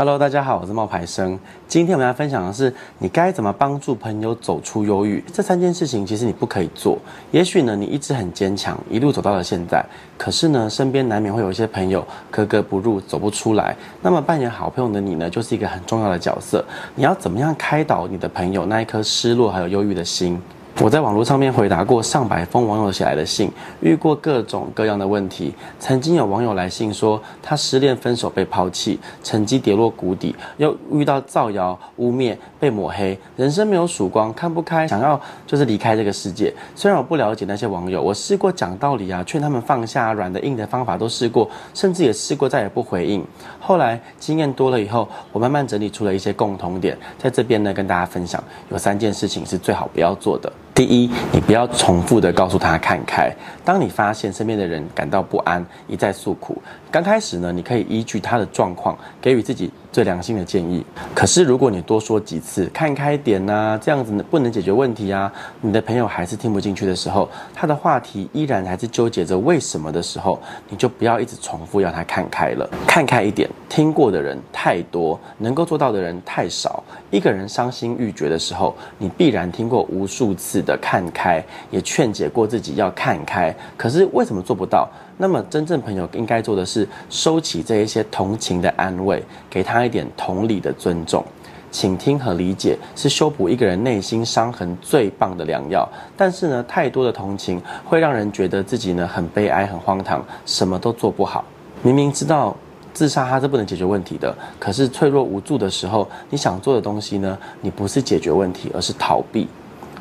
Hello，大家好，我是冒牌生。今天我们要分享的是，你该怎么帮助朋友走出忧郁。这三件事情其实你不可以做。也许呢，你一直很坚强，一路走到了现在。可是呢，身边难免会有一些朋友格格不入，走不出来。那么扮演好朋友的你呢，就是一个很重要的角色。你要怎么样开导你的朋友那一颗失落还有忧郁的心？我在网络上面回答过上百封网友写来的信，遇过各种各样的问题。曾经有网友来信说，他失恋、分手、被抛弃，成绩跌落谷底，又遇到造谣、污蔑、被抹黑，人生没有曙光，看不开，想要就是离开这个世界。虽然我不了解那些网友，我试过讲道理啊，劝他们放下，软的硬的方法都试过，甚至也试过再也不回应。后来经验多了以后，我慢慢整理出了一些共同点，在这边呢跟大家分享，有三件事情是最好不要做的。第一，你不要重复的告诉他看开。当你发现身边的人感到不安，一再诉苦，刚开始呢，你可以依据他的状况，给予自己最良心的建议。可是如果你多说几次，看开点呐、这样子不能解决问题啊，你的朋友还是听不进去的时候，他的话题依然还是纠结着为什么的时候，你就不要一直重复要他看开了，看开一点。听过的人太多，能够做到的人太少。一个人伤心欲绝的时候，你必然听过无数次的看开，也劝解过自己要看开。可是为什么做不到？那么真正朋友应该做的是收起这一些同情的安慰，给他一点同理的尊重。倾听和理解是修补一个人内心伤痕最棒的良药。但是呢，太多的同情会让人觉得自己呢很悲哀、很荒唐，什么都做不好。明明知道。自杀它是不能解决问题的，可是脆弱无助的时候，你想做的东西呢？你不是解决问题，而是逃避。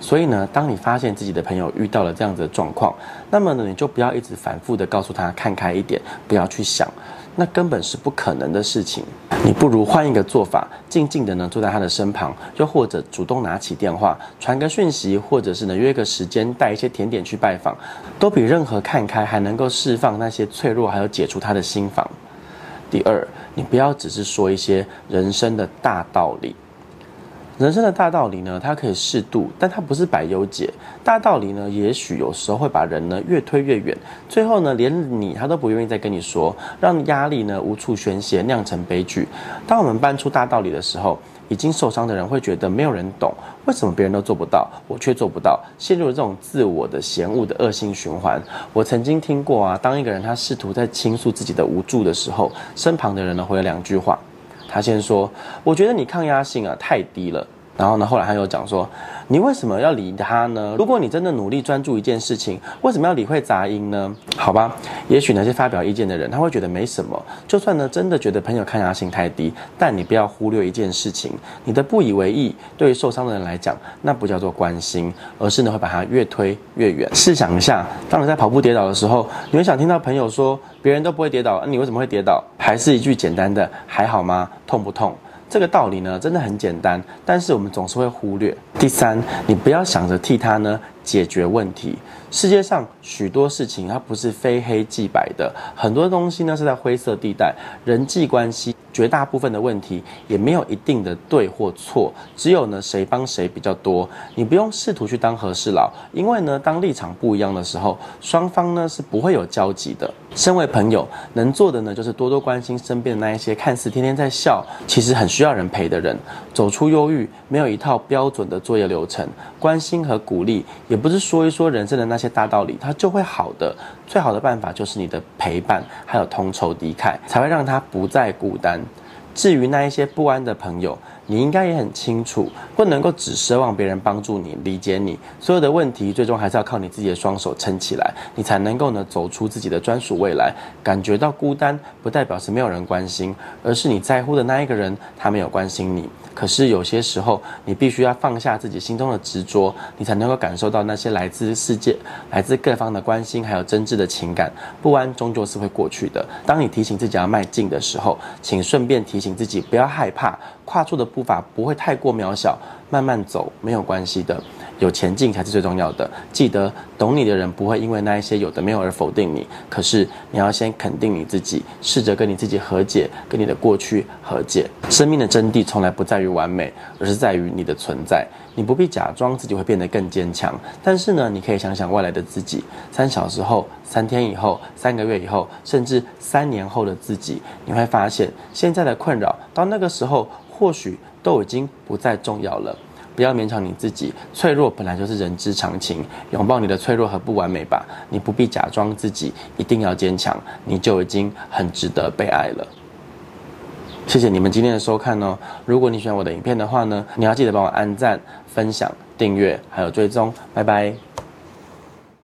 所以呢，当你发现自己的朋友遇到了这样子的状况，那么呢，你就不要一直反复的告诉他看开一点，不要去想，那根本是不可能的事情。你不如换一个做法，静静的呢坐在他的身旁，又或者主动拿起电话传个讯息，或者是呢约个时间带一些甜点去拜访，都比任何看开还能够释放那些脆弱，还有解除他的心防。第二，你不要只是说一些人生的大道理。人生的大道理呢，它可以适度，但它不是百忧解。大道理呢，也许有时候会把人呢越推越远，最后呢，连你他都不愿意再跟你说，让压力呢无处宣泄，酿成悲剧。当我们搬出大道理的时候，已经受伤的人会觉得没有人懂，为什么别人都做不到，我却做不到，陷入了这种自我的嫌恶的恶性循环。我曾经听过啊，当一个人他试图在倾诉自己的无助的时候，身旁的人呢回了两句话，他先说：“我觉得你抗压性啊太低了。”然后呢，后来他又讲说。你为什么要理他呢？如果你真的努力专注一件事情，为什么要理会杂音呢？好吧，也许那些发表意见的人，他会觉得没什么。就算呢，真的觉得朋友抗压性太低，但你不要忽略一件事情：你的不以为意，对于受伤的人来讲，那不叫做关心，而是呢会把他越推越远。试想一下，当你在跑步跌倒的时候，你会想听到朋友说：“别人都不会跌倒，你为什么会跌倒？”还是一句简单的“还好吗？痛不痛？”这个道理呢，真的很简单，但是我们总是会忽略。第三，你不要想着替他呢解决问题。世界上许多事情它不是非黑即白的，很多东西呢是在灰色地带。人际关系绝大部分的问题也没有一定的对或错，只有呢谁帮谁比较多。你不用试图去当和事佬，因为呢当立场不一样的时候，双方呢是不会有交集的。身为朋友，能做的呢就是多多关心身边的那一些看似天天在笑，其实很需要人陪的人。走出忧郁，没有一套标准的作业流程，关心和鼓励也不是说一说人生的那些大道理，它就会好的。最好的办法就是你的陪伴，还有同仇敌忾，才会让他不再孤单。至于那一些不安的朋友，你应该也很清楚，不能够只奢望别人帮助你、理解你。所有的问题，最终还是要靠你自己的双手撑起来，你才能够呢走出自己的专属未来。感觉到孤单，不代表是没有人关心，而是你在乎的那一个人，他没有关心你。可是有些时候，你必须要放下自己心中的执着，你才能够感受到那些来自世界、来自各方的关心，还有真挚的情感。不安终究是会过去的。当你提醒自己要迈进的时候，请顺便提醒。自己不要害怕，跨出的步伐不会太过渺小，慢慢走没有关系的。有前进才是最重要的。记得懂你的人不会因为那一些有的没有而否定你，可是你要先肯定你自己，试着跟你自己和解，跟你的过去和解。生命的真谛从来不在于完美，而是在于你的存在。你不必假装自己会变得更坚强，但是呢，你可以想想未来的自己，三小时后、三天以后、三个月以后，甚至三年后的自己，你会发现现在的困扰到那个时候或许都已经不再重要了。不要勉强你自己，脆弱本来就是人之常情，拥抱你的脆弱和不完美吧。你不必假装自己一定要坚强，你就已经很值得被爱了。谢谢你们今天的收看哦！如果你喜欢我的影片的话呢，你要记得帮我按赞、分享、订阅还有追踪，拜拜。